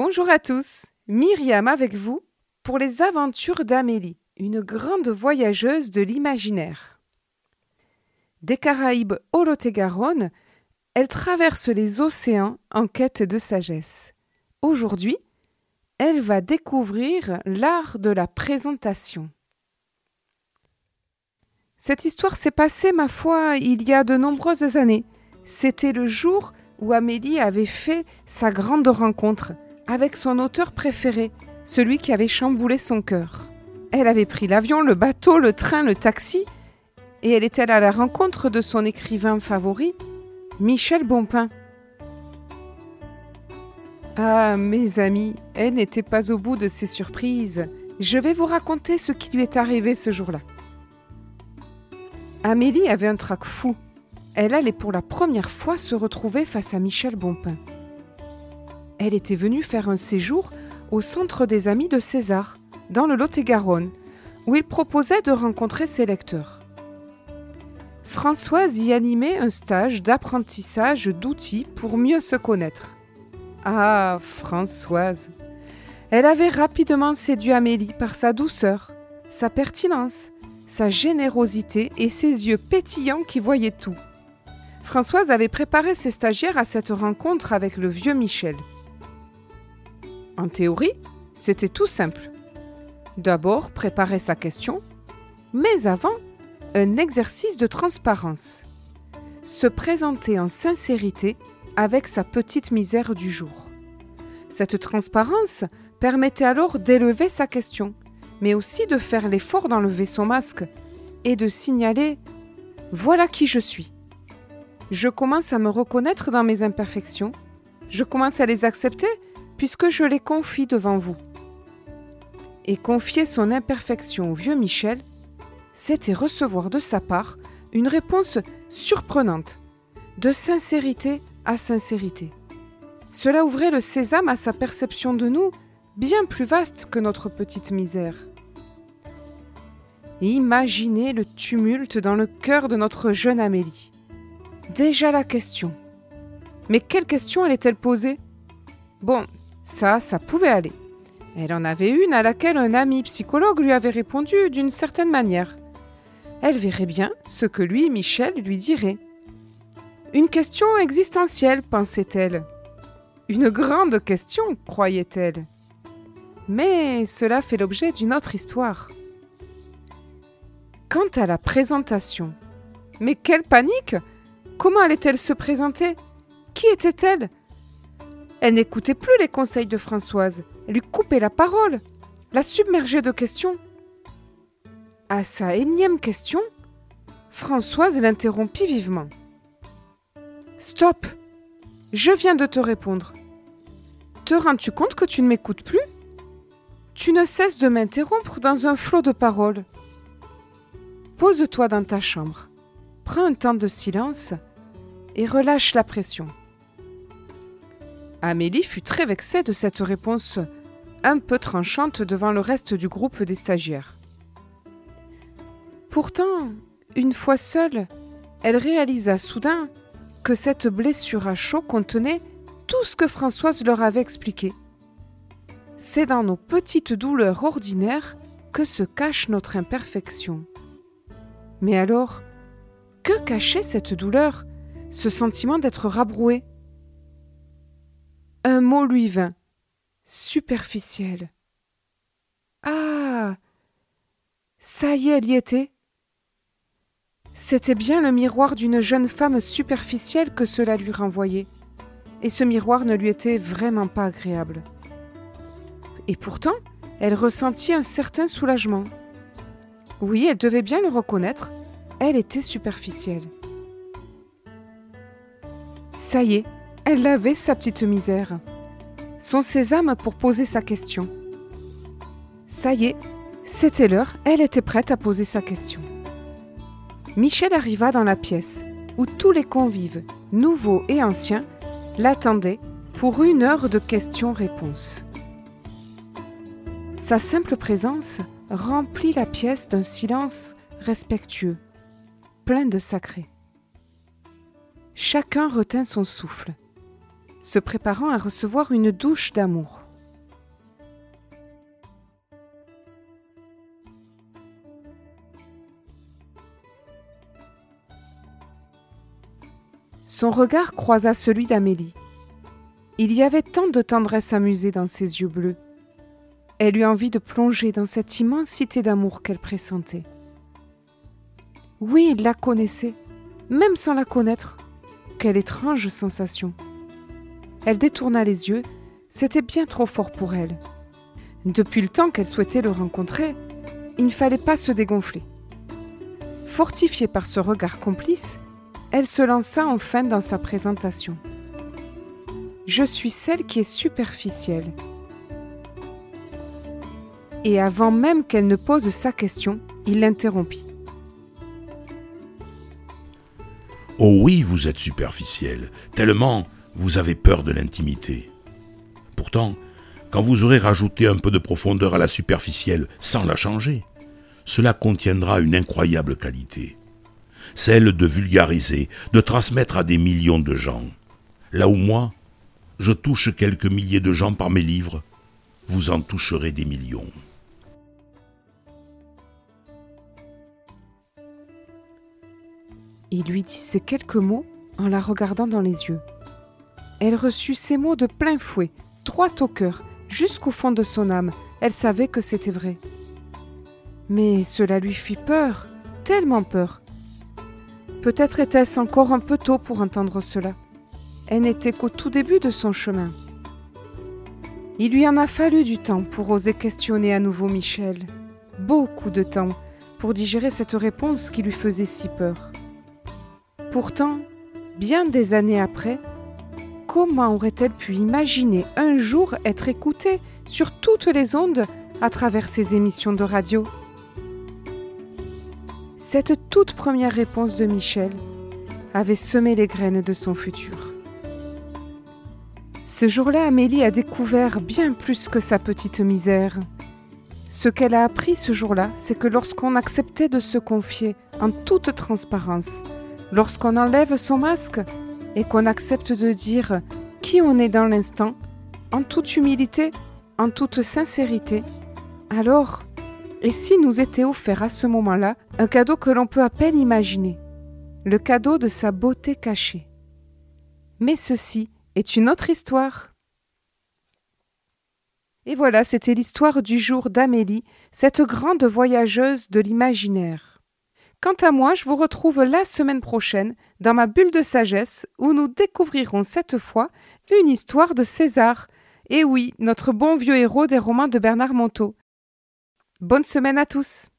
Bonjour à tous, Myriam avec vous pour les aventures d'Amélie, une grande voyageuse de l'imaginaire. Des Caraïbes au Lot-et-Garonne, elle traverse les océans en quête de sagesse. Aujourd'hui, elle va découvrir l'art de la présentation. Cette histoire s'est passée, ma foi, il y a de nombreuses années. C'était le jour où Amélie avait fait sa grande rencontre avec son auteur préféré, celui qui avait chamboulé son cœur. Elle avait pris l'avion, le bateau, le train, le taxi, et elle était à la rencontre de son écrivain favori, Michel Bonpin. Ah, mes amis, elle n'était pas au bout de ses surprises. Je vais vous raconter ce qui lui est arrivé ce jour-là. Amélie avait un trac fou. Elle allait pour la première fois se retrouver face à Michel Bonpin. Elle était venue faire un séjour au Centre des Amis de César, dans le Lot-et-Garonne, où il proposait de rencontrer ses lecteurs. Françoise y animait un stage d'apprentissage d'outils pour mieux se connaître. Ah, Françoise Elle avait rapidement séduit Amélie par sa douceur, sa pertinence, sa générosité et ses yeux pétillants qui voyaient tout. Françoise avait préparé ses stagiaires à cette rencontre avec le vieux Michel. En théorie, c'était tout simple. D'abord, préparer sa question, mais avant, un exercice de transparence. Se présenter en sincérité avec sa petite misère du jour. Cette transparence permettait alors d'élever sa question, mais aussi de faire l'effort d'enlever son masque et de signaler ⁇ Voilà qui je suis ⁇ Je commence à me reconnaître dans mes imperfections, je commence à les accepter puisque je les confie devant vous. Et confier son imperfection au vieux Michel, c'était recevoir de sa part une réponse surprenante, de sincérité à sincérité. Cela ouvrait le sésame à sa perception de nous, bien plus vaste que notre petite misère. Imaginez le tumulte dans le cœur de notre jeune Amélie. Déjà la question. Mais quelle question allait-elle poser? Bon, ça, ça pouvait aller. Elle en avait une à laquelle un ami psychologue lui avait répondu d'une certaine manière. Elle verrait bien ce que lui, Michel, lui dirait. Une question existentielle, pensait-elle. Une grande question, croyait-elle. Mais cela fait l'objet d'une autre histoire. Quant à la présentation, mais quelle panique Comment allait-elle se présenter? Qui était-elle? Elle n'écoutait plus les conseils de Françoise. Elle lui coupait la parole, la submergeait de questions. À sa énième question, Françoise l'interrompit vivement. Stop Je viens de te répondre. Te rends-tu compte que tu ne m'écoutes plus? Tu ne cesses de m'interrompre dans un flot de paroles. Pose-toi dans ta chambre, prends un temps de silence et relâche la pression. Amélie fut très vexée de cette réponse un peu tranchante devant le reste du groupe des stagiaires. Pourtant, une fois seule, elle réalisa soudain que cette blessure à chaud contenait tout ce que Françoise leur avait expliqué. C'est dans nos petites douleurs ordinaires que se cache notre imperfection. Mais alors, que cachait cette douleur, ce sentiment d'être rabroué un mot lui vint. Superficiel. Ah Ça y est, elle y était. C'était bien le miroir d'une jeune femme superficielle que cela lui renvoyait. Et ce miroir ne lui était vraiment pas agréable. Et pourtant, elle ressentit un certain soulagement. Oui, elle devait bien le reconnaître, elle était superficielle. Ça y est, elle avait sa petite misère. Son sésame pour poser sa question. Ça y est, c'était l'heure, elle était prête à poser sa question. Michel arriva dans la pièce où tous les convives, nouveaux et anciens, l'attendaient pour une heure de questions-réponses. Sa simple présence remplit la pièce d'un silence respectueux, plein de sacré. Chacun retint son souffle se préparant à recevoir une douche d'amour. Son regard croisa celui d'Amélie. Il y avait tant de tendresse amusée dans ses yeux bleus. Elle eut envie de plonger dans cette immensité d'amour qu'elle pressentait. Oui, il la connaissait, même sans la connaître. Quelle étrange sensation. Elle détourna les yeux, c'était bien trop fort pour elle. Depuis le temps qu'elle souhaitait le rencontrer, il ne fallait pas se dégonfler. Fortifiée par ce regard complice, elle se lança enfin dans sa présentation. Je suis celle qui est superficielle. Et avant même qu'elle ne pose sa question, il l'interrompit. Oh oui, vous êtes superficielle, tellement vous avez peur de l'intimité. Pourtant, quand vous aurez rajouté un peu de profondeur à la superficielle sans la changer, cela contiendra une incroyable qualité, celle de vulgariser, de transmettre à des millions de gens. Là où moi, je touche quelques milliers de gens par mes livres, vous en toucherez des millions. Il lui dit ces quelques mots en la regardant dans les yeux. Elle reçut ces mots de plein fouet, droit au cœur, jusqu'au fond de son âme. Elle savait que c'était vrai. Mais cela lui fit peur, tellement peur. Peut-être était-ce encore un peu tôt pour entendre cela. Elle n'était qu'au tout début de son chemin. Il lui en a fallu du temps pour oser questionner à nouveau Michel. Beaucoup de temps pour digérer cette réponse qui lui faisait si peur. Pourtant, bien des années après, comment aurait-elle pu imaginer un jour être écoutée sur toutes les ondes à travers ces émissions de radio? Cette toute première réponse de Michel avait semé les graines de son futur. Ce jour-là, Amélie a découvert bien plus que sa petite misère. Ce qu'elle a appris ce jour-là, c'est que lorsqu'on acceptait de se confier en toute transparence, lorsqu'on enlève son masque et qu'on accepte de dire qui on est dans l'instant, en toute humilité, en toute sincérité, alors, et si nous était offert à ce moment-là un cadeau que l'on peut à peine imaginer, le cadeau de sa beauté cachée Mais ceci est une autre histoire. Et voilà, c'était l'histoire du jour d'Amélie, cette grande voyageuse de l'imaginaire. Quant à moi, je vous retrouve la semaine prochaine dans ma bulle de sagesse où nous découvrirons cette fois une histoire de César. Et oui, notre bon vieux héros des romans de Bernard Monteau. Bonne semaine à tous!